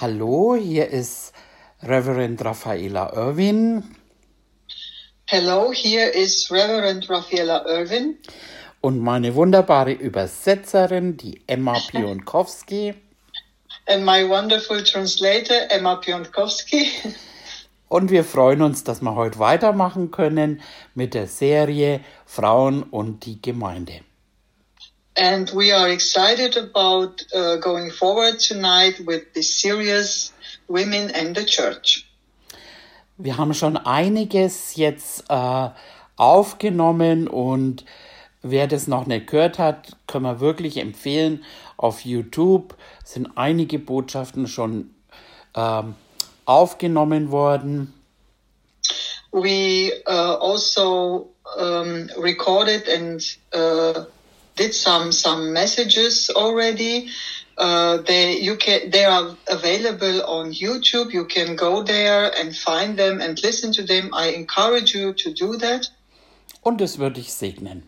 Hallo, hier ist Reverend Raffaela Irwin. Hello, here is Reverend Raffaela Irwin. Und meine wunderbare Übersetzerin, die Emma Pionkowski. And my wonderful translator, Emma Pionkowski. Und wir freuen uns, dass wir heute weitermachen können mit der Serie Frauen und die Gemeinde. And we are excited about uh, going forward tonight with this series, Women and the Church. Wir haben schon einiges jetzt äh, aufgenommen und wer das noch nicht gehört hat, können wir wirklich empfehlen. Auf YouTube sind einige Botschaften schon ähm, aufgenommen worden. We uh, also um, recorded and uh, did some some messages already. Uh, they you can they are available on YouTube. You can go there and find them and listen to them. I encourage you to do that Und es würde ich segnen.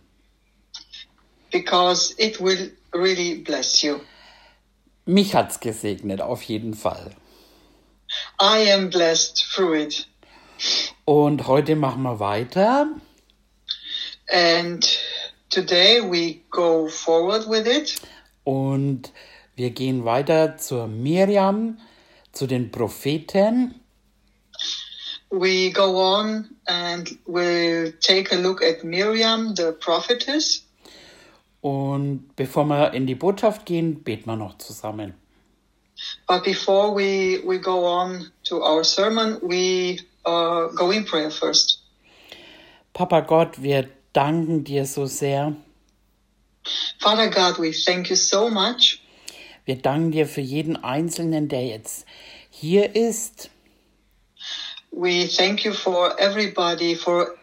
because it will really bless you. Mich hat's gesegnet, auf jeden Fall. I am blessed through it. Und heute machen wir weiter. And today we go forward with it. Und wir gehen weiter zur Miriam, zu den Propheten. We go on and we'll take a look at Miriam, the prophetess. Und bevor wir in die Botschaft gehen, beten wir noch zusammen. But before we, we go on to our sermon, we uh, go in prayer first. Papa Gott, wir danken dir so sehr. Father God, we thank you so much. Wir danken dir für jeden Einzelnen, der jetzt hier ist. We thank you for everybody for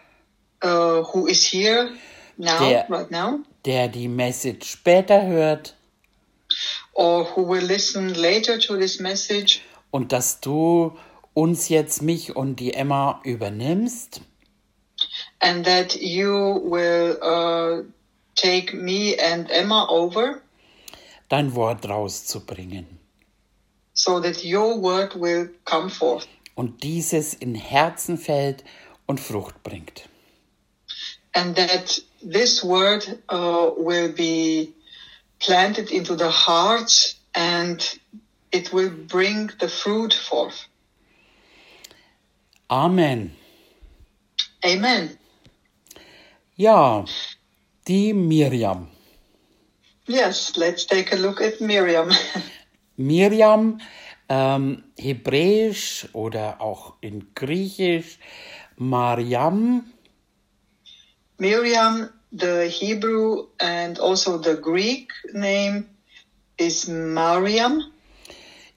uh, who is here now, Der- right now, der die Message später hört or who will listen later to this message. und dass du uns jetzt, mich und die Emma übernimmst and that you will uh, take me and Emma over dein Wort rauszubringen so that your word will come forth und dieses in Herzen fällt und Frucht bringt. and that this word uh, will be planted into the hearts and it will bring the fruit forth. Amen. Amen. Ja, die Miriam. Yes, let's take a look at Miriam. Miriam, ähm, hebräisch oder auch in griechisch, Mariam, Miriam, the Hebrew and also the Greek name is Mariam.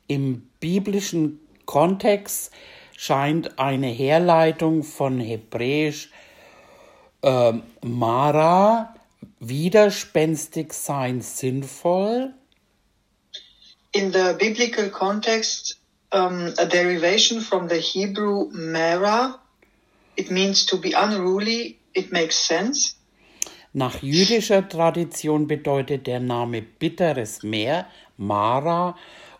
im biblischen Kontext scheint eine Herleitung von hebräisch ähm, Mara, widerspenstig sein, sinnvoll, in the biblical context, um, a derivation from the Hebrew mera. It means to be unruly. It makes sense. Nach jüdischer Tradition bedeutet der Name bitteres Meer, Mara,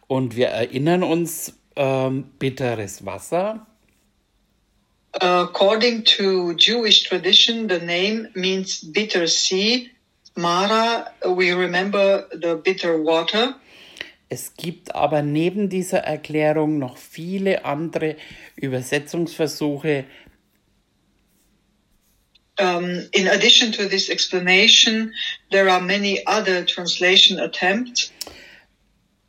und wir erinnern uns, ähm, bitteres Wasser. According to Jewish tradition, the name means bitter sea. Mara, we remember the bitter water. Es gibt aber neben dieser Erklärung noch viele andere Übersetzungsversuche, Um, in addition to this explanation, there are many other translation attempts.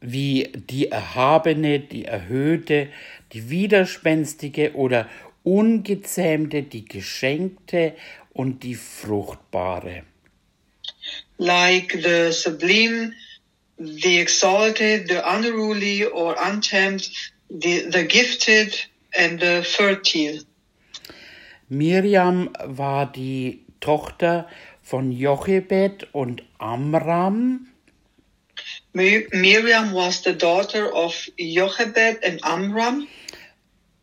wie die erhabene, die erhöhte, die widerspenstige oder ungezähmte, die geschenkte und die fruchtbare. like the sublime, the exalted, the unruly or untamed, the, the gifted, and the fertile. Miriam war die Tochter von Jochebed und Amram. Mi- Miriam was the daughter of Jochebed and Amram.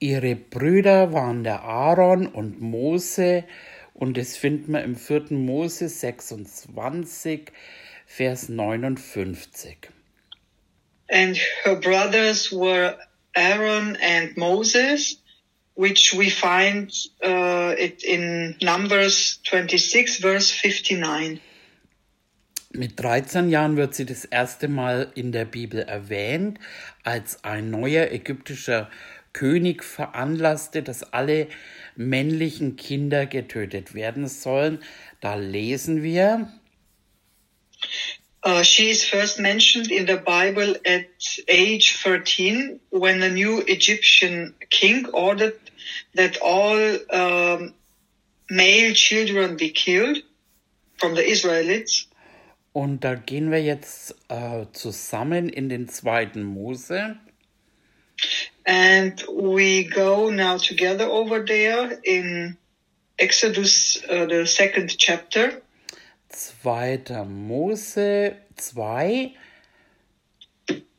Ihre Brüder waren der Aaron und Mose und das finden wir im 4. Mose 26, Vers 59. And her brothers were Aaron and Moses, which we find uh, it in Numbers 26, verse 59. Mit 13 Jahren wird sie das erste Mal in der Bibel erwähnt, als ein neuer ägyptischer König veranlasste, dass alle männlichen Kinder getötet werden sollen. Da lesen wir. Uh, she is first mentioned in the Bible at age 13 when a new Egyptian king ordered that all um, male children be killed from the Israelites. Und da gehen wir jetzt äh, zusammen in den zweiten Mose. And we go now together over there in Exodus, uh, the second chapter. Zweiter Mose 2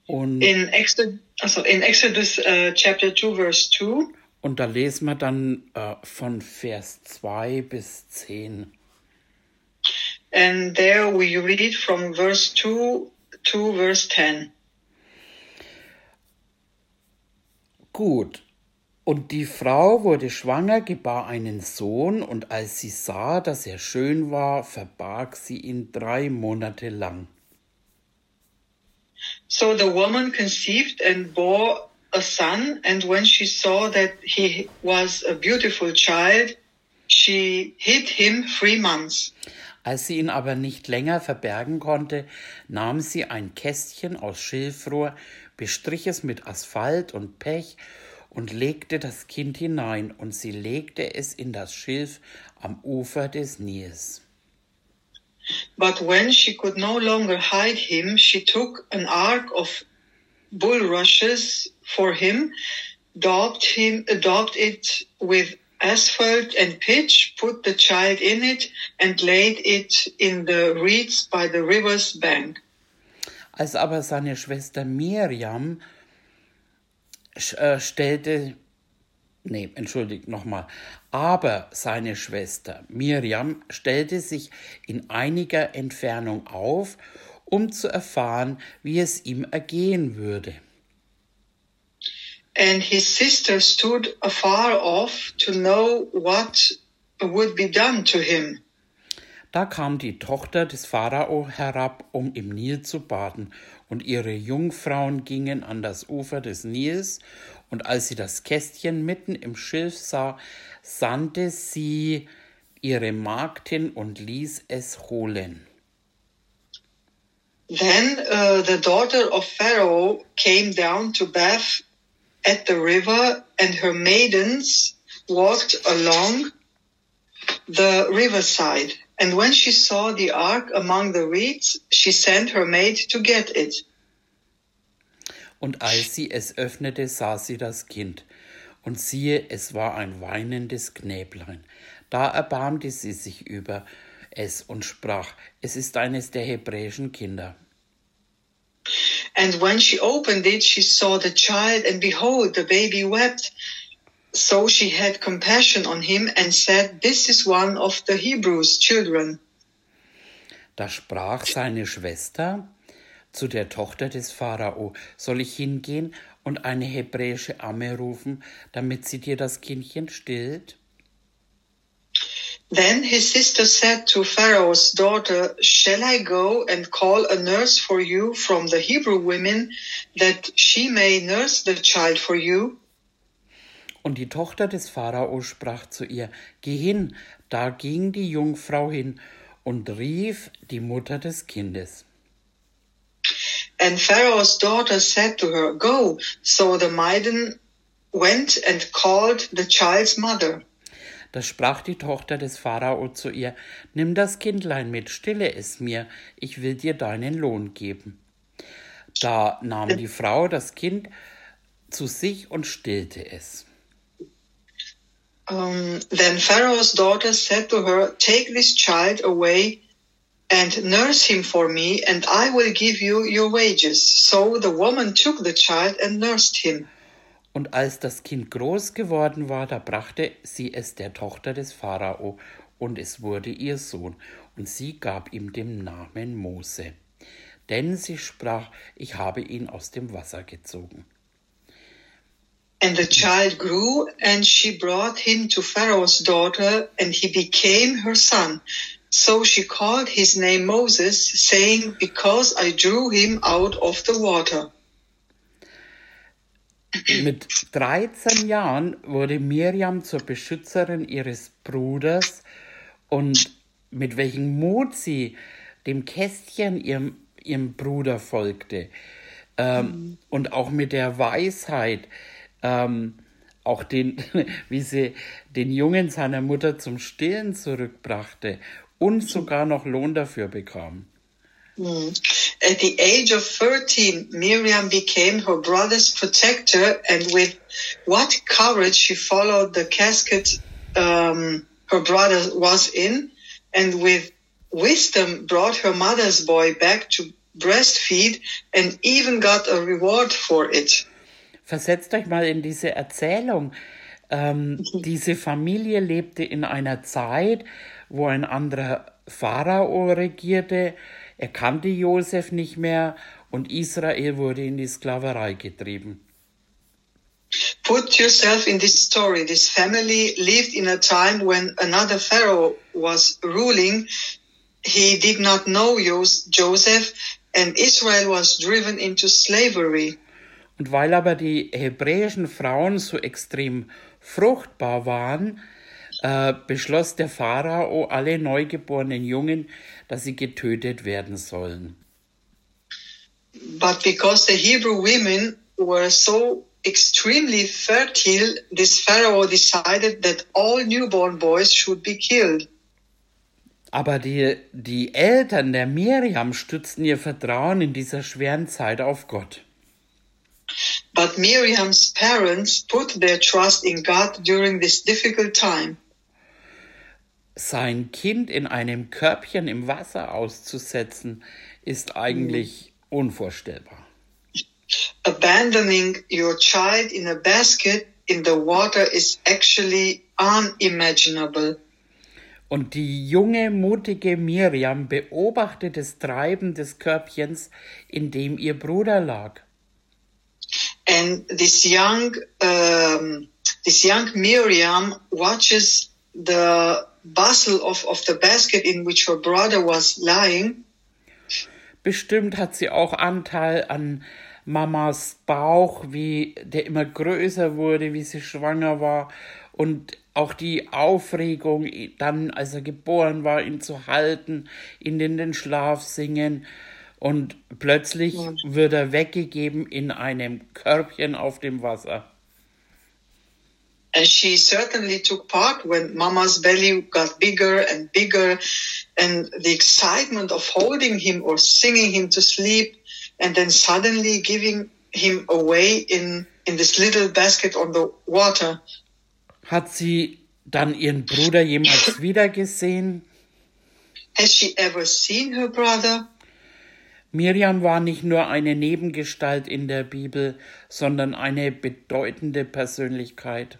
und in Exodus, also in Exodus uh, chapter 2 verse 2 und da lesen wir dann äh, von Vers 2 bis 10. And there we read from verse 2 to verse 10. Gut. Und die Frau wurde schwanger, gebar einen Sohn, und als sie sah, dass er schön war, verbarg sie ihn drei Monate lang. So the woman conceived and bore a son, and when she saw that he was a beautiful child, she hid him three months. Als sie ihn aber nicht länger verbergen konnte, nahm sie ein Kästchen aus Schilfrohr, bestrich es mit Asphalt und Pech und legte das Kind hinein, und sie legte es in das Schilf am Ufer des Nils. But when she could no longer hide him, she took an ark of bulrushes for him, daubed him, daubed it with asphalt and pitch, put the child in it, and laid it in the reeds by the river's bank. Als aber seine Schwester Miriam äh, stellte, nee, entschuldigt nochmal, aber seine Schwester Miriam stellte sich in einiger Entfernung auf, um zu erfahren, wie es ihm ergehen würde. And his sister stood afar off to know what would be done to him. Da kam die Tochter des Pharao herab, um im Nil zu baden, und ihre Jungfrauen gingen an das Ufer des Nils, und als sie das Kästchen mitten im Schilf sah, sandte sie ihre Magd hin und ließ es holen. Then uh, the daughter of Pharaoh came down to bath at the river, and her maidens walked along the riverside. And when she saw the ark among the reeds, she sent her maid to get it. Und als sie es öffnete, sah sie das Kind. Und siehe, es war ein weinendes Knäblein. Da erbarmte sie sich über es und sprach, es ist eines der hebräischen Kinder. And when she opened it, she saw the child, and behold, the baby wept. So she had compassion on him and said, This is one of the Hebrews' children. Da sprach seine Schwester zu der Tochter des Pharao, soll ich hingehen und eine hebräische Amme rufen, damit sie dir das Kindchen stillt? Then his sister said to Pharaoh's daughter, Shall I go and call a nurse for you from the Hebrew women, that she may nurse the child for you? Und die Tochter des Pharao sprach zu ihr, Geh hin. Da ging die Jungfrau hin und rief die Mutter des Kindes. And Pharaoh's daughter said to her, Go. So the maiden went and called the child's mother. Da sprach die Tochter des Pharao zu ihr, Nimm das Kindlein mit, stille es mir, ich will dir deinen Lohn geben. Da nahm die Frau das Kind zu sich und stillte es. Um, then Pharaoh's daughter said to her, Take this child away and nurse him for me, and I will give you your wages. So the woman took the child and nursed him. Und als das Kind groß geworden war, da brachte sie es der Tochter des Pharao, und es wurde ihr Sohn, und sie gab ihm den Namen Mose. Denn sie sprach, ich habe ihn aus dem Wasser gezogen. And the child grew, and she brought him to Pharaoh's daughter, and he became her son. So she called his name Moses, saying, Because I drew him out of the water. Mit 13 Jahren wurde Miriam zur Beschützerin ihres Bruders und mit welchem Mut sie dem Kästchen ihrem, ihrem Bruder folgte ähm, mhm. und auch mit der Weisheit, ähm, auch den, wie sie den Jungen seiner Mutter zum Stillen zurückbrachte und sogar noch Lohn dafür bekam. Mm. At the age of 13, Miriam became her brother's protector, and with what courage she followed the casket um, her brother was in, and with wisdom brought her mother's boy back to breastfeed, and even got a reward for it. Versetzt euch mal in diese Erzählung. Ähm, mhm. diese Familie lebte in einer Zeit, wo ein anderer Pharao regierte. Er kannte Josef nicht mehr und Israel wurde in die Sklaverei getrieben. Put yourself in this story. This family lived in a time when another Pharaoh was ruling. He did not know Joseph and Israel was driven into slavery. Und weil aber die hebräischen Frauen so extrem fruchtbar waren, äh, beschloss der Pharao alle neugeborenen Jungen, dass sie getötet werden sollen. But because the Hebrew women were so extremely fertile, this Pharaoh decided that all newborn boys should be killed. Aber die, die Eltern der Miriam stützten ihr Vertrauen in dieser schweren Zeit auf Gott. But Miriam's parents put their trust in God during this difficult time sein Kind in einem Körbchen im Wasser auszusetzen, ist eigentlich unvorstellbar. Abandoning your child in a basket in the water is actually unimaginable. Und die junge, mutige Miriam beobachtet das Treiben des Körbchens, in dem ihr Bruder lag. And this young, um, this young Miriam watches the bustle of, of the basket in which her brother was lying. Bestimmt hat sie auch Anteil an Mamas Bauch, wie der immer größer wurde, wie sie schwanger war und auch die Aufregung, dann, als er geboren war, ihn zu halten, ihn in den Schlaf singen. Und plötzlich ja. wird er weggegeben in einem Körbchen auf dem Wasser. And she certainly took part when Mama's belly got bigger and bigger, and the excitement of holding him or singing him to sleep, and then suddenly giving him away in, in this little basket on the water. Hat sie dann ihren Bruder jemals wiedergesehen? Has she ever seen her brother? Miriam war nicht nur eine Nebengestalt in der Bibel, sondern eine bedeutende Persönlichkeit.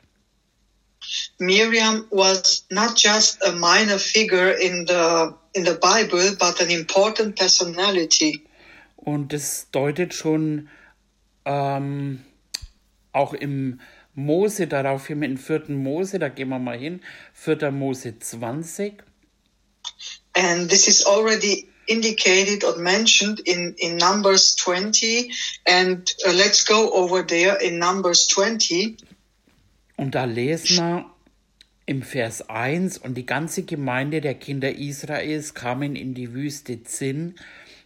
Miriam was not just a minor figure in the in the Bible, but an important personality. Und das deutet schon ähm, auch im Mose darauf hin, in 4. Mose, da gehen wir mal hin, 4. Mose 20. And this is already indicated or mentioned in, in Numbers 20. And uh, let's go over there in Numbers 20. Und da lesen wir im Vers 1, und die ganze Gemeinde der Kinder Israels kamen in die Wüste Zinn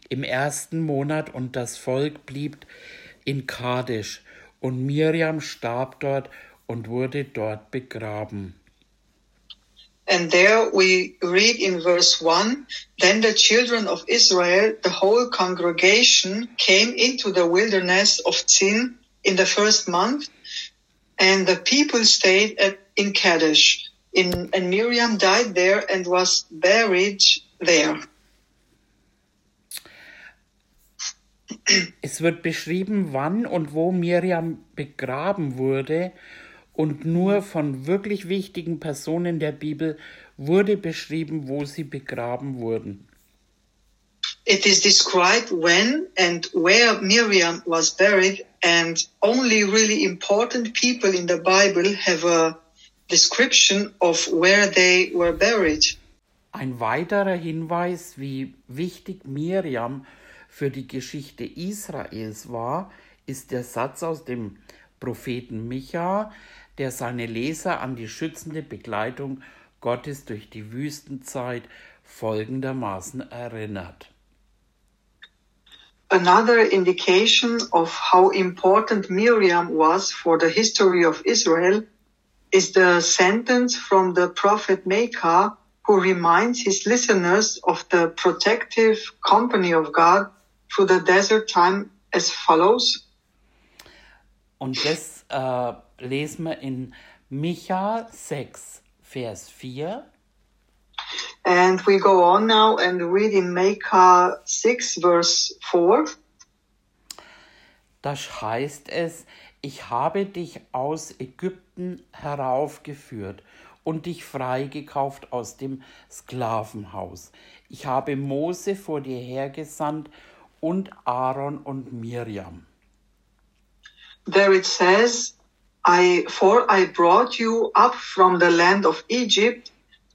im ersten Monat, und das Volk blieb in Kadesh, und Miriam starb dort und wurde dort begraben. And there we read in verse 1 Then the children of Israel, the whole congregation, came into the wilderness of Zin in the first month and the people stayed at, in Kadesh. In, and Miriam died there and was buried there. Es wird beschrieben, wann und wo Miriam begraben wurde und nur von wirklich wichtigen Personen der Bibel wurde beschrieben, wo sie begraben wurden. it is described when and where Miriam was buried, and only really important people in the Bible have a description of where they were buried. Ein weiterer Hinweis, wie wichtig Miriam für die Geschichte Israels war, ist der Satz aus dem Propheten Micha, der seine Leser an die schützende Begleitung Gottes durch die Wüstenzeit folgendermaßen erinnert. Another indication of how important Miriam was for the history of Israel is the sentence from the prophet Micah, who reminds his listeners of the protective company of God through the desert time as follows. Und das äh, lesen wir in Micha 6, Vers 4. And we go on now and read in Micah 6 verse 4. Das heißt es, ich habe dich aus Ägypten heraufgeführt und dich freigekauft aus dem Sklavenhaus. Ich habe Mose vor dir hergesandt und Aaron und Miriam. There it says, I, for I brought you up from the land of Egypt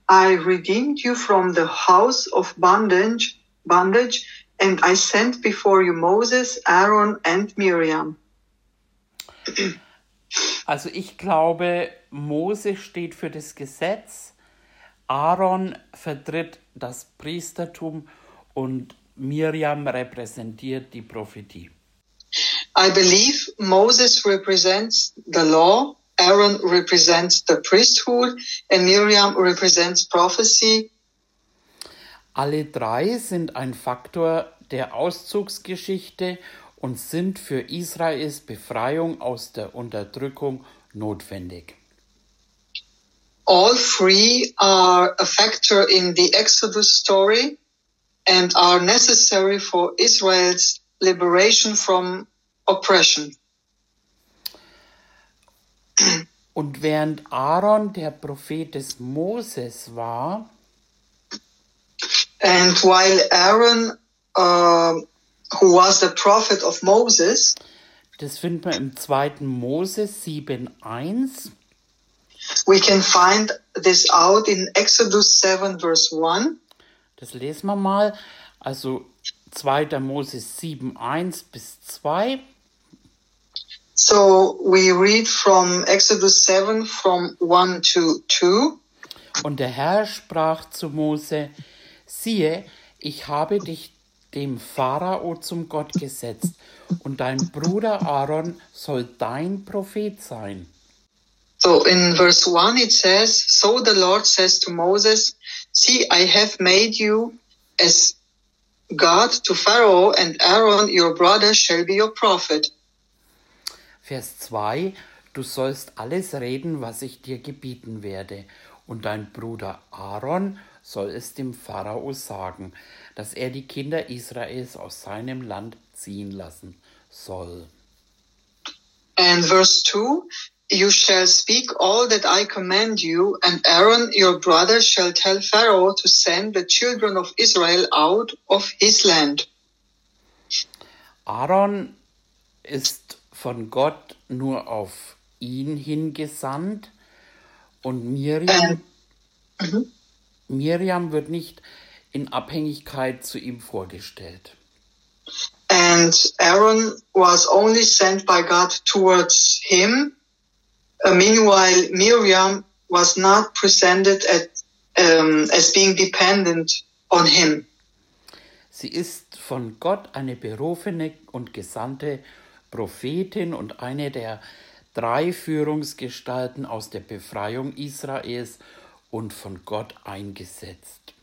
I redeemed you from the house of bondage, bondage, and I sent before you Moses, Aaron and Miriam. Also ich glaube, Mose steht für das Gesetz, Aaron vertritt das Priestertum und Miriam repräsentiert die Prophetie. I believe Moses represents the law Aaron represents the priesthood and Miriam represents prophecy. Alle drei sind ein Faktor der Auszugsgeschichte und sind für Israels Befreiung aus der Unterdrückung notwendig. All three are a factor in the Exodus story and are necessary for Israel's liberation from oppression. Und während Aaron der Prophet des Moses war, and while Aaron, uh, who was the prophet of Moses, das finden wir im 2. Mose 7,1. We can find this out in Exodus 7, verse 1. Das lesen wir mal. Also 2. Mose 7, 1 bis 2. So we read from Exodus 7 from 1 to 2. Und der Herr sprach zu Mose, siehe, ich habe dich dem Pharao zum Gott gesetzt, und dein Bruder Aaron soll dein Prophet sein. So in verse 1 it says, So the Lord says to Moses, See, I have made you as God to Pharaoh, and Aaron your brother shall be your prophet. Vers 2, du sollst alles reden, was ich dir gebieten werde, und dein Bruder Aaron soll es dem Pharao sagen, dass er die Kinder Israels aus seinem Land ziehen lassen soll. And verse 2, you shall speak all that I command you, and Aaron your brother shall tell Pharaoh to send the children of Israel out of his land. Aaron ist von Gott nur auf ihn hingesandt und Miriam, Mhm. Miriam wird nicht in Abhängigkeit zu ihm vorgestellt. And Aaron was only sent by God towards him. Uh, meanwhile, Miriam was not presented at, um, as being dependent on him. Sie ist von Gott eine berufene und gesandte Prophetin und eine der drei Führungsgestalten aus der Befreiung Israels und von Gott eingesetzt.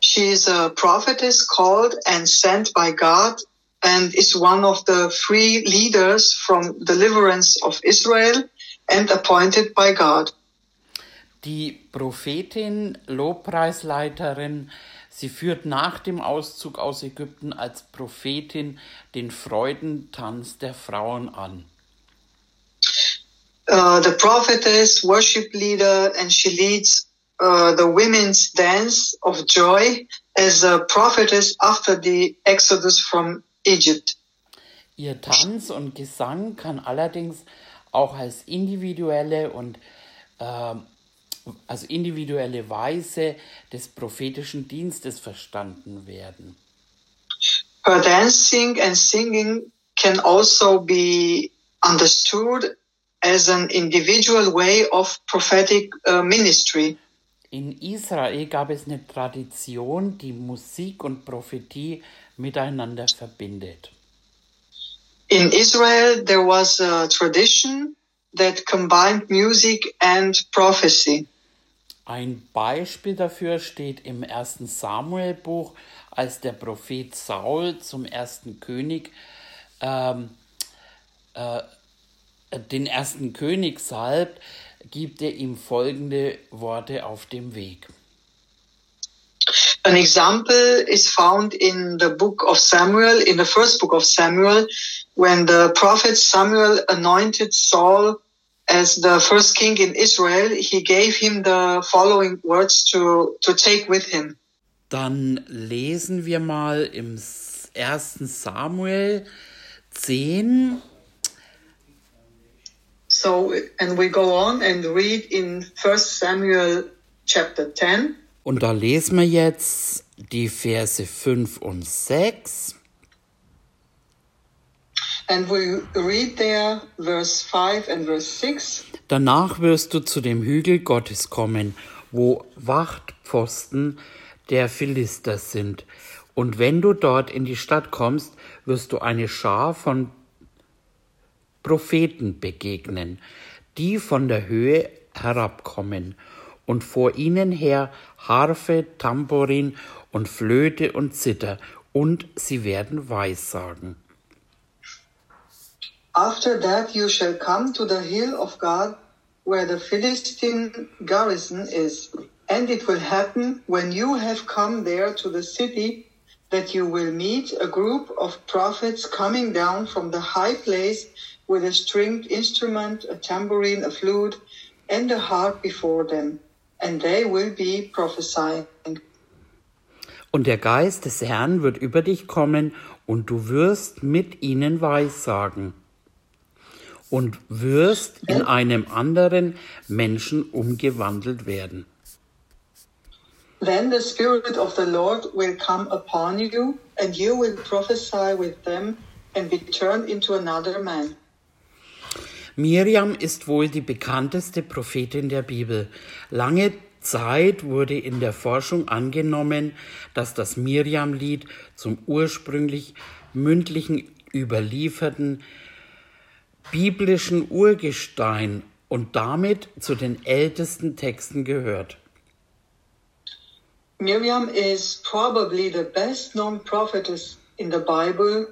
She is a prophetess called and sent by God and is one of the three leaders from deliverance of Israel and appointed by God. Die Prophetin, Lobpreisleiterin, sie führt nach dem Auszug aus Ägypten als Prophetin den Freudentanz der Frauen an. Uh, the prophetess, worship leader, and she leads uh, the women's dance of joy as a prophetess after the exodus from Egypt. Ihr Tanz und Gesang kann allerdings auch als individuelle und äh, also individuelle Weise des prophetischen Dienstes verstanden werden. Her dancing and singing can also be understood as an individual way of prophetic uh, ministry. In Israel gab es eine Tradition, die Musik und Prophetie miteinander verbindet. In Israel, there was a tradition that combined music and prophecy. Ein Beispiel dafür steht im ersten Samuel-Buch, als der Prophet Saul zum ersten König ähm, äh, den ersten König salbt, gibt er ihm folgende Worte auf dem Weg. An example is found in the book of Samuel, in the first book of Samuel, when the prophet Samuel anointed Saul as the first king in Israel, he gave him the following words to, to take with him. Dann lesen wir mal im ersten Samuel 10, So, and we go on and read in 1 Samuel chapter 10. Und da lesen wir jetzt die Verse 5 und 6. And we read there verse 5 and verse 6. Danach wirst du zu dem Hügel Gottes kommen, wo Wachtpfosten der Philister sind. Und wenn du dort in die Stadt kommst, wirst du eine Schar von Propheten begegnen, die von der Höhe herabkommen und vor ihnen her Harfe, Tambourin und Flöte und Zither, und sie werden Weissagen. After that you shall come to the hill of God where the Philistine garrison is. And it will happen when you have come there to the city that you will meet a group of prophets coming down from the high place with a stringed instrument, a tambourine, a flute, and a harp before them, and they will be prophesying. Und der Geist des Herrn wird über dich kommen, und du wirst mit ihnen weissagen und wirst in einem anderen Menschen umgewandelt werden. Then the Spirit of the Lord will come upon you, and you will prophesy with them and be turned into another man. Miriam ist wohl die bekannteste Prophetin der Bibel. Lange Zeit wurde in der Forschung angenommen, dass das Miriam-Lied zum ursprünglich mündlichen überlieferten biblischen Urgestein und damit zu den ältesten Texten gehört. Miriam is probably the best known prophetess in the Bible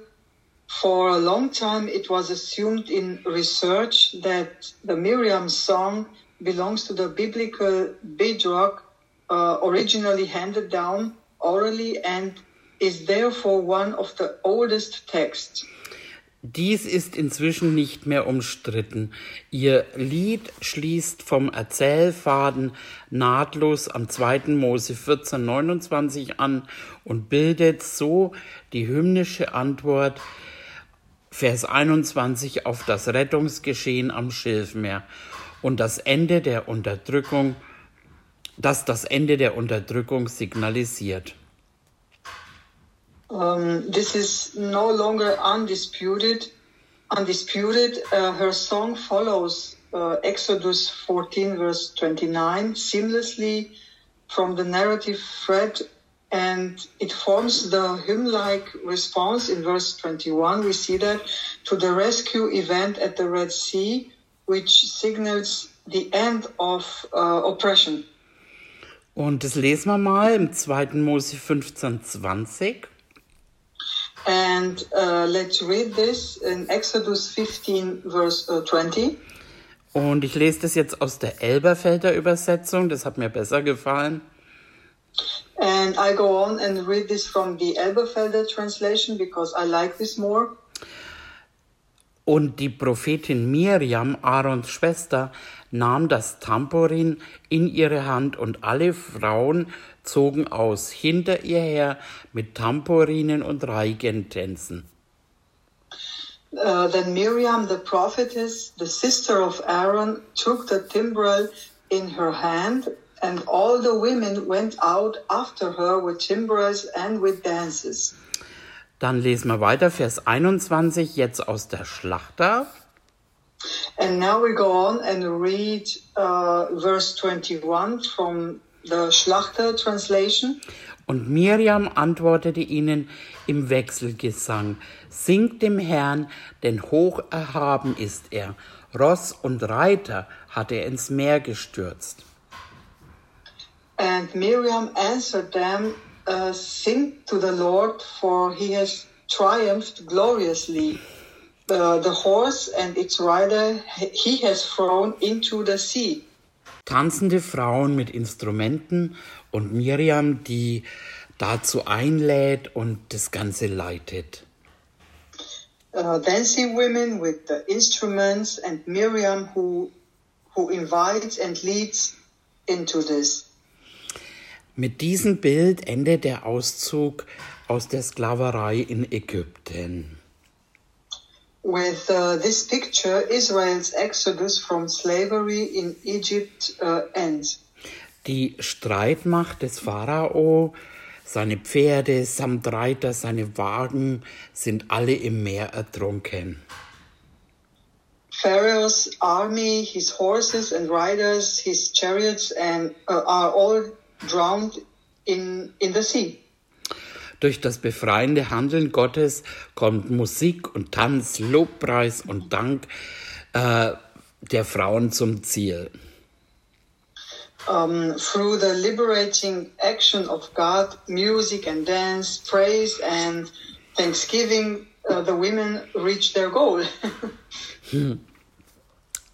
For a long time, it was assumed in research that the Miriam song belongs to the biblical bedrock, uh, originally handed down orally, and is therefore one of the oldest texts. Dies ist inzwischen nicht mehr umstritten. Ihr Lied schließt vom Erzählfaden nahtlos am 2. Mose 1429 an und bildet so die hymnische Antwort Vers 21 auf das Rettungsgeschehen am Schilfmeer und das Ende der Unterdrückung, das das Ende der Unterdrückung signalisiert. Um, this is no longer undisputed. Undisputed, uh, her song follows uh, Exodus 14, verse 29, seamlessly from the narrative thread and it forms the hymn-like response in verse 21. We see that to the rescue event at the Red Sea, which signals the end of uh, oppression. Und das lesen wir mal im 2. Mose 15, 20. And uh, let's read this in Exodus 15, verse uh, 20. Und ich lese das jetzt aus der Elberfelder Übersetzung, das hat mir besser gefallen. And I go on and read this from the Elberfelder translation because I like this more. Und die Prophetin Miriam, Aarons Schwester, nahm das Tambourin in ihre Hand und alle Frauen zogen aus hinter ihr her mit Tambourinen und Reigentänzen. Uh, then Miriam, the prophetess, the sister of Aaron, took the timbrel in her hand, and all the women went out after her with timbrels and with dances. Dann lesen wir weiter, Vers 21, jetzt aus der Schlachter. And now we go on and read uh, verse 21 from the Schlachter translation. Und Miriam antwortete ihnen im Wechselgesang, Singt dem Herrn, denn hoch erhaben ist er. Ross und Reiter hat er ins Meer gestürzt. And Miriam answered them, uh, Sing to the Lord, for he has triumphed gloriously. Uh, the horse and its rider he has thrown into the sea. Tanzende Frauen mit Instrumenten und Miriam, die dazu einlädt und das Ganze leitet. Uh, dancing women with the instruments and Miriam who, who invites and leads into this. Mit diesem Bild endet der Auszug aus der Sklaverei in Ägypten. With uh, this picture, Israel's exodus from slavery in Egypt uh, ends. Die Streitmacht des Pharao, seine Pferde samt Reiter, seine Wagen sind alle im Meer ertrunken. Pharaoh's army, his horses and riders, his chariots, and uh, are all drowned in, in the sea. Durch das befreiende Handeln Gottes kommt Musik und Tanz, Lobpreis und Dank äh, der Frauen zum Ziel. Um, through the liberating action of God, music and dance, praise and thanksgiving, uh, the women reach their goal.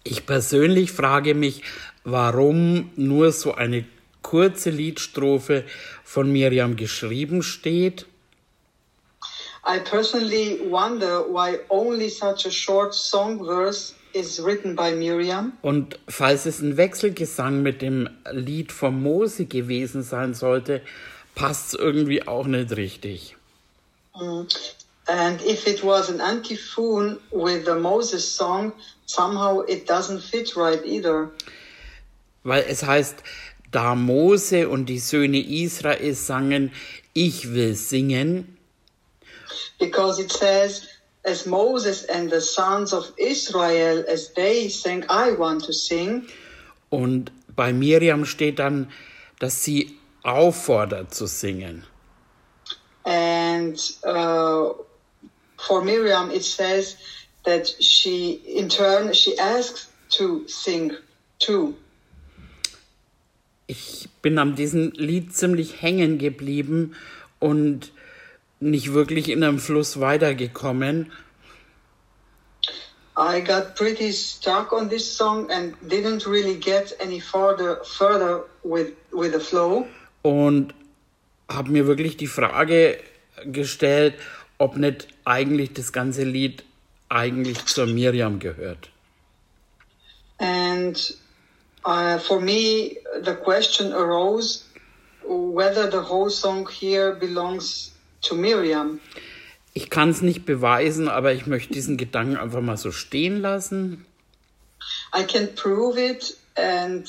Ich persönlich frage mich, warum nur so eine kurze Liedstrophe von Miriam geschrieben steht. I personally wonder why only such a short song verse is written by Miriam. Und falls es ein Wechselgesang mit dem Lied von Mose gewesen sein sollte, passt es irgendwie auch nicht richtig. Mm. And if it was an antiphon with the Moses song, somehow it doesn't fit right either. Weil es heißt, da Mose und die Söhne Israel sangen, ich will singen. Because it says, as Moses and the sons of Israel, as they sang, I want to sing. Und bei Miriam steht dann, dass sie auffordert zu singen. And uh, for Miriam, it says that she, in turn, she asks to sing too. Ich bin an diesem Lied ziemlich hängen geblieben und nicht wirklich in einem Fluss weitergekommen. I got pretty stuck on this song and didn't really get any further further with with the flow. Und habe mir wirklich die Frage gestellt, ob nicht eigentlich das ganze Lied eigentlich zur Miriam gehört. And uh, for me, the question arose whether the whole song here belongs to Miriam. Ich kann es nicht beweisen, aber ich möchte diesen Gedanken einfach mal so stehen lassen. I can prove it, and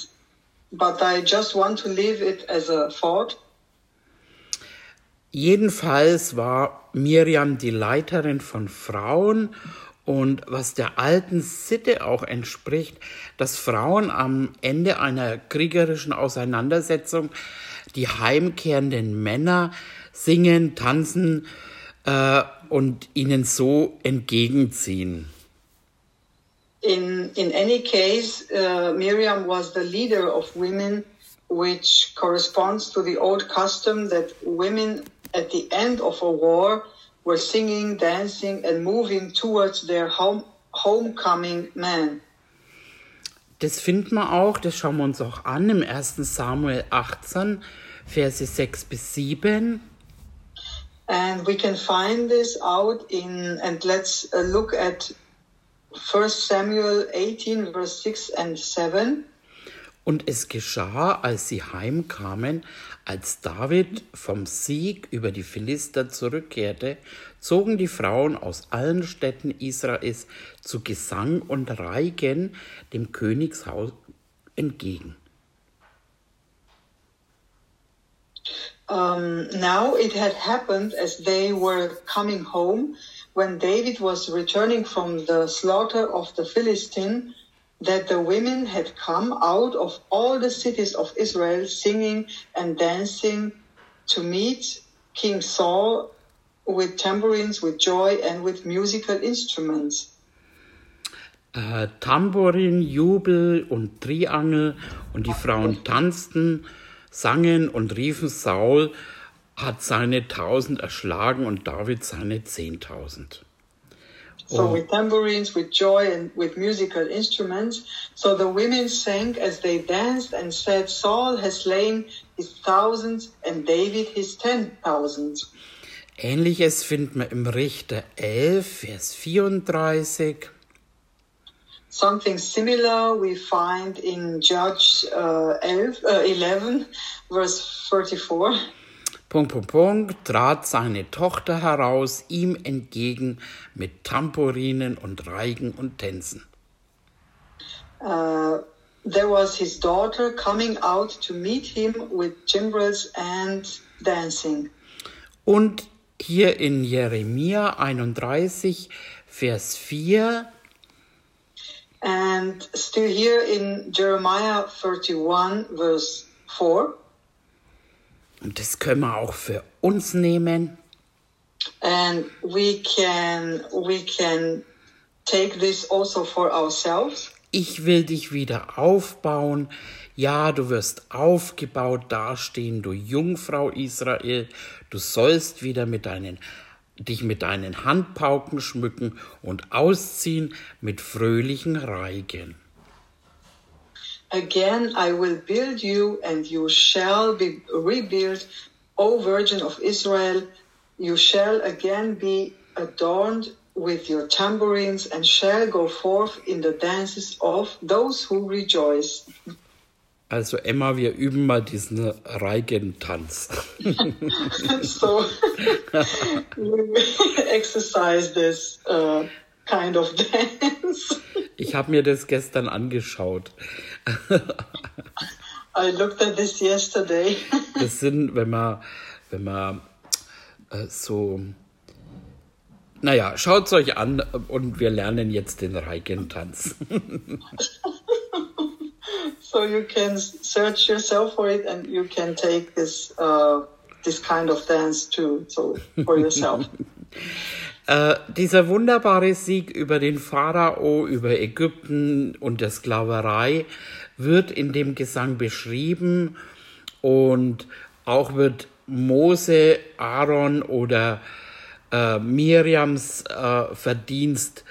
but I just want to leave it as a thought. Jedenfalls war Miriam die Leiterin von Frauen und was der alten Sitte auch entspricht, dass Frauen am Ende einer kriegerischen Auseinandersetzung die heimkehrenden Männer singen, tanzen äh, und ihnen so entgegenziehen. In in any case, uh, Miriam was the leader of women, which corresponds to the old custom that women at the end of a war were singing, dancing, and moving towards their home, homecoming man. Das finden wir auch, das schauen wir uns auch an im 1. Samuel 18, Verse 6 bis 7. And we can find this out in, and let's uh, look at 1 Samuel 18, verse 6 and 7. Und es geschah, als sie heimkamen, als David vom Sieg über die Philister zurückkehrte, zogen die Frauen aus allen Städten Israels zu Gesang und Reigen dem Königshaus entgegen. Um, now it had happened as they were coming home, when David was returning from the slaughter of the Philistine, that the women had come out of all the cities of Israel singing and dancing to meet King Saul with tambourines, with joy, and with musical instruments. Äh, Tambourin, Jubel und Triangel und die Frauen tanzten, sangen und riefen, Saul hat seine tausend erschlagen und David seine zehntausend. So with tambourines, with joy, and with musical instruments. So the women sang as they danced and said, Saul has slain his thousands and David his ten thousands. Ähnliches findet man im Richter 11, Vers 34. Something similar we find in Judge uh, 11, uh, 11, verse 34. Punkt, Punkt, Punkt, trat seine Tochter heraus ihm entgegen mit Tambourinen und Reigen und Tänzen. Uh, there was his daughter coming out to meet him with timbrels and dancing. Und hier in Jeremia 31, Vers 4, And still here in Jeremiah 31, verse 4. und das können wir auch für uns nehmen, And we can we can take this also for ourselves. ich will dich wieder aufbauen. Ja, du wirst aufgebaut dastehen, du Jungfrau Israel. Du sollst wieder mit deinen, dich mit deinen Handpauken schmücken und ausziehen mit fröhlichen Reigen. Again, I will build you, and you shall be rebuilt, O Virgin of Israel. You shall again be adorned with your tambourines, and shall go forth in the dances of those who rejoice. Also Emma, wir üben mal diesen Reigentanz. so exercise this uh, kind of dance. Ich habe mir das gestern angeschaut. I looked at this yesterday. Das sind, wenn man, wenn man äh, so, naja, schaut es euch an und wir lernen jetzt den Reigentanz. so you can search yourself for it, and you can take this uh, this kind of dance too, so for yourself. Äh, dieser wunderbare Sieg über den Pharao, über Ägypten und der Sklaverei wird in dem Gesang beschrieben und auch wird Mose, Aaron oder äh, Miriams äh, Verdienst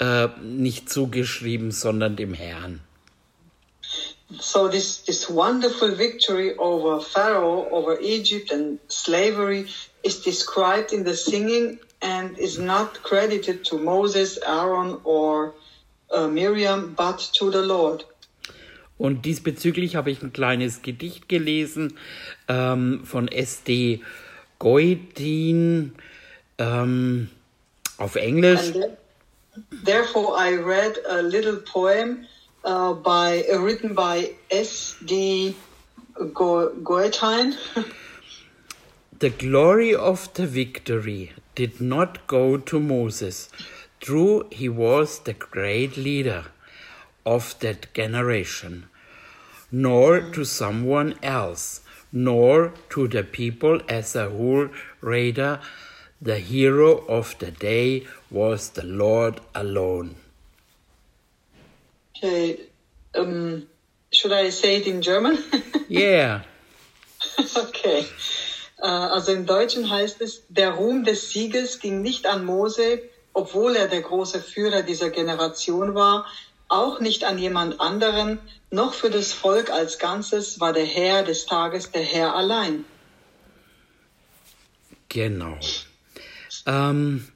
äh, nicht zugeschrieben, sondern dem Herrn. So this this wonderful victory over Pharaoh, over Egypt and slavery is described in the singing and is not credited to Moses, Aaron, or uh, Miriam, but to the Lord. Und diesbezüglich habe ich ein kleines Gedicht gelesen ähm, von S.D. Goitin ähm, auf Englisch. And there- therefore, I read a little poem uh, by uh, written by S. D. Go- Goethe. The glory of the victory did not go to Moses. True, he was the great leader of that generation, nor to someone else, nor to the people as a whole. Rather, the hero of the day was the Lord alone. okay, um, should I say it in German? Yeah. Okay. Äh, Also im Deutschen heißt es, der Ruhm des Sieges ging nicht an Mose, obwohl er der große Führer dieser Generation war, auch nicht an jemand anderen, noch für das Volk als Ganzes war der Herr des Tages der Herr allein. Genau. Ähm,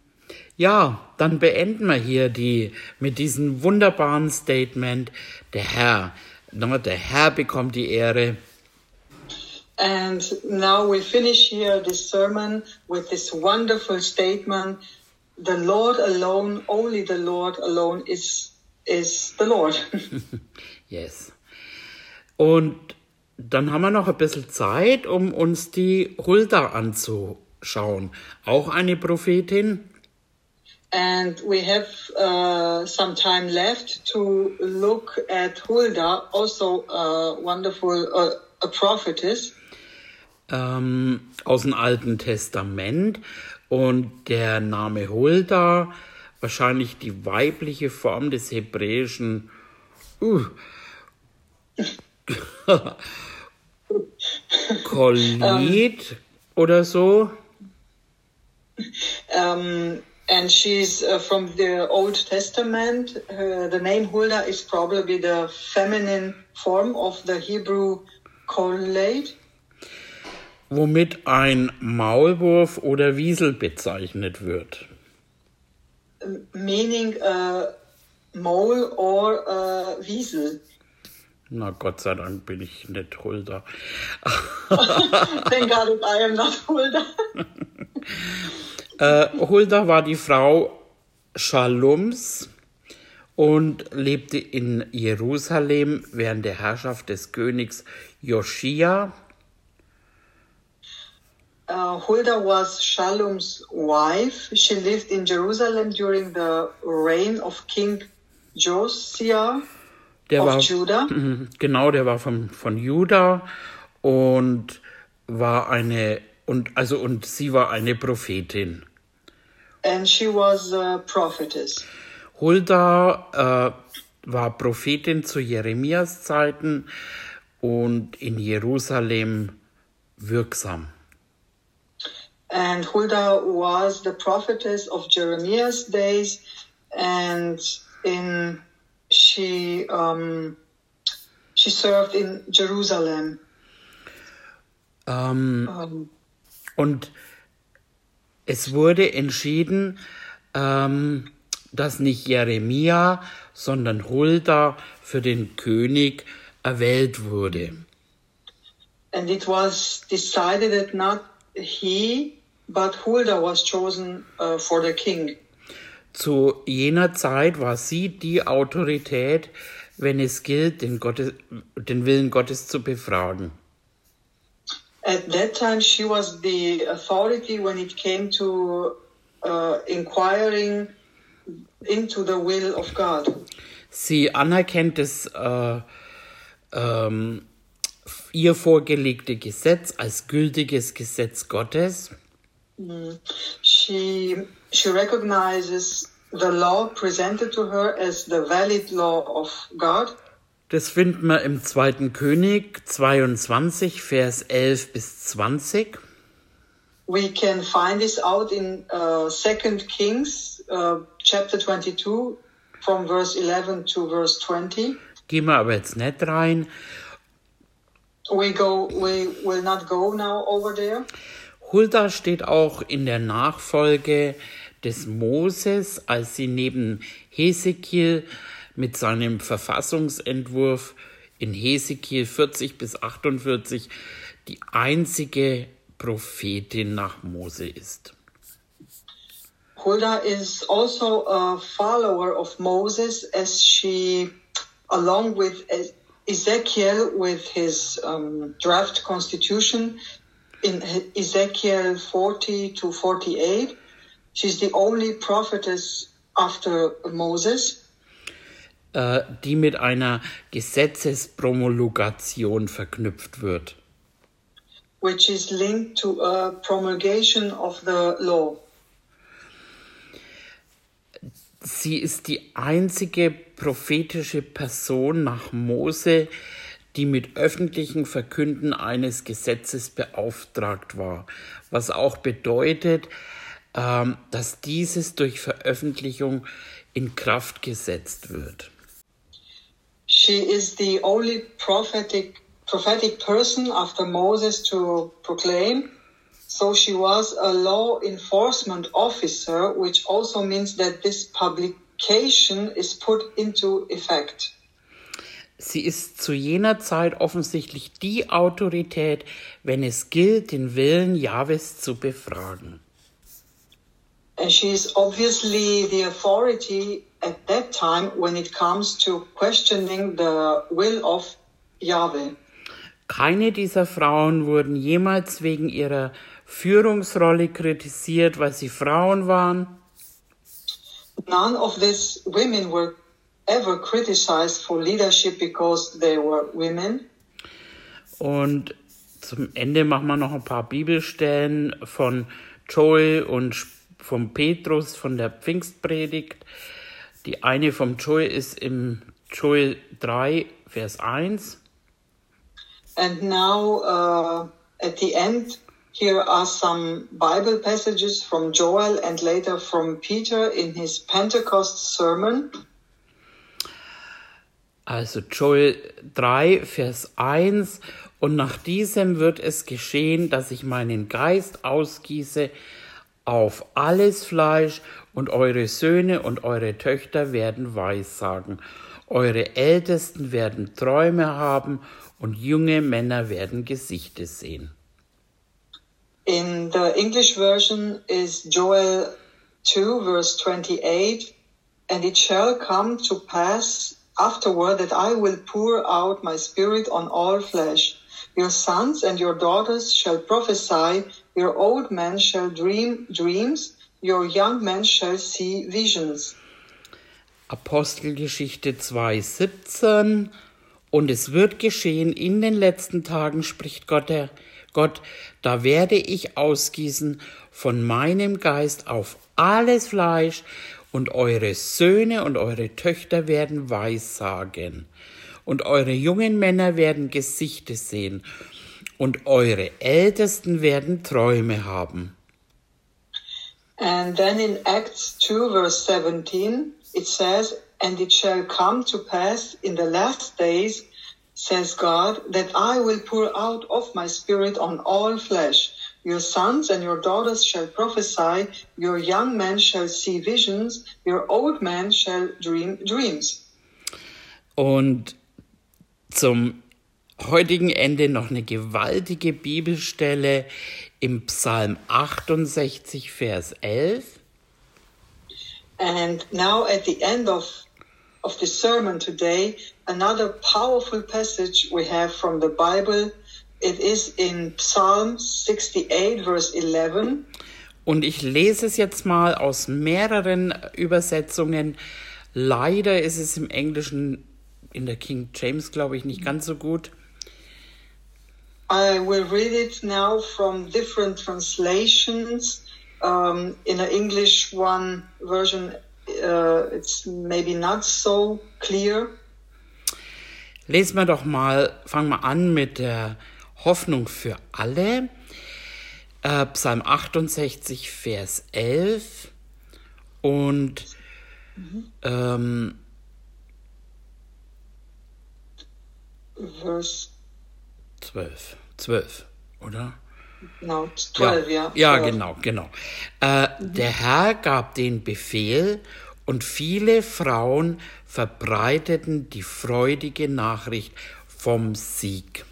Ja, dann beenden wir hier die mit diesem wunderbaren Statement, der Herr. Der Herr bekommt die Ehre. And now we finish here this sermon with this wonderful statement. The Lord alone, only the Lord alone is, is the Lord. yes. Und dann haben wir noch ein bisschen Zeit, um uns die Hulda anzuschauen. Auch eine Prophetin. And we have uh, some time left to look at Hulda, also a wonderful uh, a prophetess. Ähm, aus dem Alten Testament. Und der Name Hulda, wahrscheinlich die weibliche Form des hebräischen uh, Kolit oder so. Um, and she's uh, from the Old Testament. Uh, the name Hulda is probably the feminine form of the Hebrew collate. Womit ein Maulwurf oder Wiesel bezeichnet wird. Meaning a mole or a wiesel. Na Gott sei Dank bin ich nicht Hulda. Thank God I am not Hulda. Äh, Hulda war die Frau Schalums und lebte in Jerusalem während der Herrschaft des Königs Joschia. Uh, Hulda was Shalom's wife. She lived in Jerusalem during the reign of King Josiah der of war, Judah. Genau, der war von, von Juda und war eine und also und sie war eine Prophetin. And she was a prophetess. Hulda äh, war Prophetin zu Jeremias Zeiten und in Jerusalem wirksam. And Hulda was the prophetess of Jeremiah's days, and in she um, she served in Jerusalem. Ähm, Um, und es wurde entschieden, ähm, dass nicht Jeremia, sondern Hulda für den König erwählt wurde. and it was decided that not he, but Hulda was chosen uh, for the king. Zu jener Zeit war sie die Autorität, wenn es gilt, den, Gottes, den Willen Gottes zu befragen. At that time, she was the authority when it came to uh, inquiring into the will of God. Sie anerkennt das äh, ähm, ihr vorgelegte Gesetz als gültiges Gesetz Gottes. She she recognizes the law presented to her as the valid law of God. Das finden wir im 2. König 22, Vers 11 bis 20. We can find this out in uh, Second Kings uh, chapter 22 from verse 11 to verse 20. Gehen wir aber jetzt nicht rein. We go we will not go now over there. Hulda steht auch in der Nachfolge des Moses, als sie neben Hesekiel mit seinem Verfassungsentwurf in Hesekiel 40 bis 48 die einzige Prophetin nach Mose ist. Hulda is also a follower of Moses as she, along with Ezekiel with his um, draft constitution in Ezekiel 40 to 48, she's the only prophetess after Moses. Äh, die mit einer Gesetzespromulgation verknüpft wird. Which is linked to a promulgation of the law. Sie ist die einzige prophetische Person nach Mose, die mit öffentlichen Verkünden eines Gesetzes beauftragt war, was auch bedeutet, ähm, dass dieses durch Veröffentlichung in Kraft gesetzt wird. She is the only prophetic prophetic person after Moses to proclaim So she was a law enforcement officer, which also means that this publication is put into effect. Sie ist zu jener Zeit offensichtlich die Autorität, wenn es gilt, den Willen Jahwes zu befragen. And she is obviously the authority at that time when it comes to questioning the will of Yahweh. Keine dieser Frauen wurden jemals wegen ihrer Führungsrolle kritisiert, weil sie Frauen waren. None of these women were ever criticized for leadership because they were women. Und zum Ende machen wir noch ein paar Bibelstellen von Joel und vom Petrus von der Pfingstpredigt. Die eine vom Joel ist im Joel 3, Vers 1. And now, uh, at the end, here are some Bible passages from Joel and later from Peter in his Pentecost sermon. Also Joel 3, Vers 1. Und nach diesem wird es geschehen, dass ich meinen Geist ausgieße auf alles Fleisch und eure Söhne und eure Töchter werden Weissagen. Eure Ältesten werden Träume haben und junge Männer werden Gesichte sehen. In the English version is Joel 2 verse 28 and it shall come to pass afterward that I will pour out my spirit on all flesh. Your sons and your daughters shall prophesy, your old men shall dream dreams, your young men shall see visions. Apostelgeschichte 2,17 Und es wird geschehen in den letzten Tagen, spricht Gott, der, Gott, da werde ich ausgießen von meinem Geist auf alles Fleisch, und eure Söhne und eure Töchter werden Weissagen, und eure jungen Männer werden Gesichte sehen, und eure Ältesten werden Träume haben. And then in Acts 2 verse 17, it says, And it shall come to pass in the last days, says God, that I will pour out of my spirit on all flesh. Your sons and your daughters shall prophesy, your young men shall see visions, your old men shall dream dreams. Und zum heutigen Ende noch eine gewaltige Bibelstelle im Psalm 68, Vers 11. And now at the end of, of the sermon today, another powerful passage we have from the Bible. It is in Psalm 68, verse 11. Und ich lese es jetzt mal aus mehreren Übersetzungen. Leider ist es im Englischen, in der King James, glaube ich, nicht ganz so gut. I will read it now from different translations. Um, in an English one version, uh, it's maybe not so clear. Lesen wir doch mal, fangen wir an mit der Hoffnung für alle. Äh, Psalm 68, Vers 11 und ähm, Verse 12. 12, oder? no, 12, yeah. Ja, 12. genau, genau. Äh, Der Herr gab den Befehl und viele Frauen verbreiteten die freudige Nachricht vom Sieg.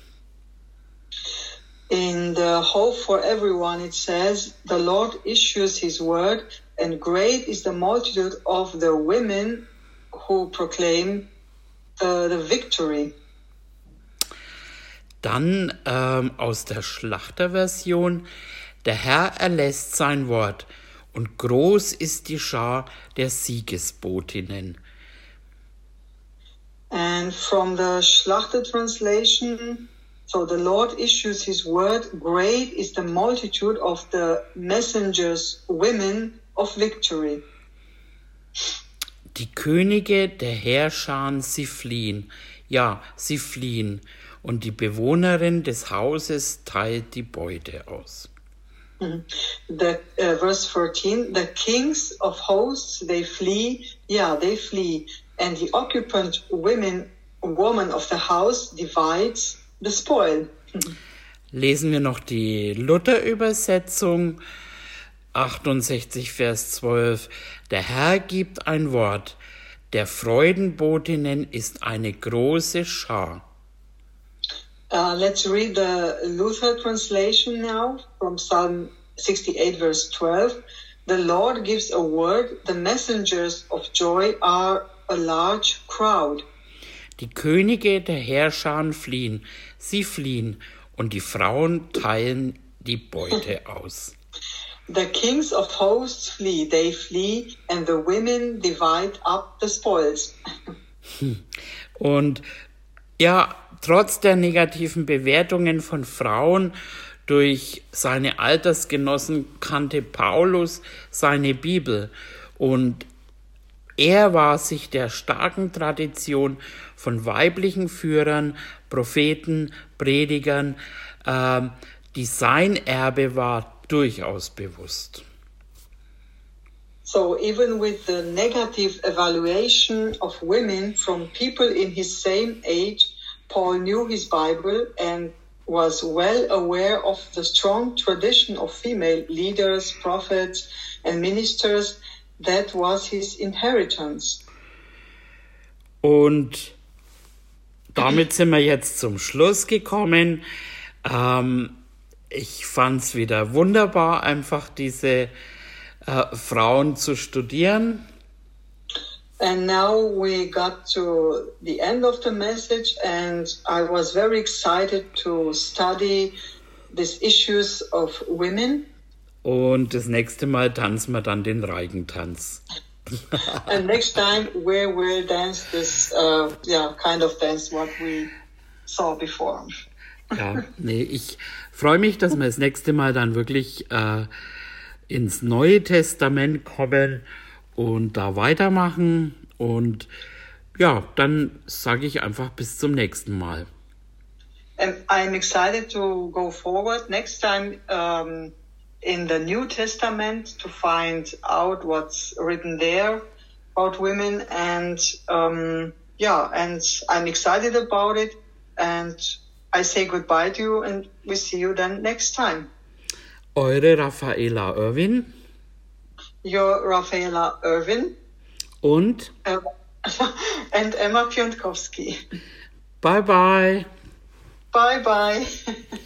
In the Hope for Everyone, it says, The Lord issues his word, and great is the multitude of the women who proclaim uh, the victory. Dann ähm, aus der Schlachterversion, der Herr erlässt sein Wort und groß ist die Schar der Siegesbotinnen. And from the Schlachter translation, so the Lord issues his word, great is the multitude of the messengers, women of victory. Die Könige der Heerscharen, sie fliehen. Ja, sie fliehen. Und die Bewohnerin des Hauses teilt die Beute aus. The uh, verse 14, the kings of hosts, they flee. Yeah, they flee. And the occupant women, woman of the house divides the spoil. lesen wir noch die Luther-Übersetzung 68, Vers 12. Der Herr gibt ein Wort, der Freudenbotinnen ist eine große Schar. Uh, let's read the Luther translation now from Psalm 68, verse 12. The Lord gives a word, the messengers of joy are a large crowd. Die Könige der Herrscher fliehen, sie fliehen, und die Frauen teilen die Beute aus. The kings of hosts flee, they flee, and the women divide up the spoils. Und ja, trotz der negativen Bewertungen von Frauen durch seine Altersgenossen kannte Paulus seine Bibel und er war sich der starken Tradition von weiblichen Führern, Propheten, Predigern, äh, die sein Erbe war, durchaus bewusst. So even with the negative evaluation of women from people in his same age, Paul knew his Bible and was well aware of the strong tradition of female leaders, prophets, and ministers. That was his inheritance. Und damit sind wir jetzt zum Schluss gekommen. Ähm, ich fand es wieder wunderbar, einfach diese äh, Frauen zu studieren. And now we got to the end of the message, and I was very excited to study these issues of women. Und das nächste Mal tanzen wir dann den Reigentanz. and next time we will dance this, uh, yeah, kind of dance what we saw before. Ja, nee, ich freue mich, dass wir das nächste Mal dann wirklich äh, ins Neue Testament kommen und da weitermachen. Und ja, dann sage ich einfach bis zum nächsten Mal. And I'm excited to go forward next time um, in the New Testament to find out what's written there about women. And um, yeah, and I'm excited about it. And I say goodbye to you and we see you then next time. Eure Raffaela Irwin. Your Raffaela Irwin. Und? Uh, and Emma Piontkowski. Bye bye. Bye bye.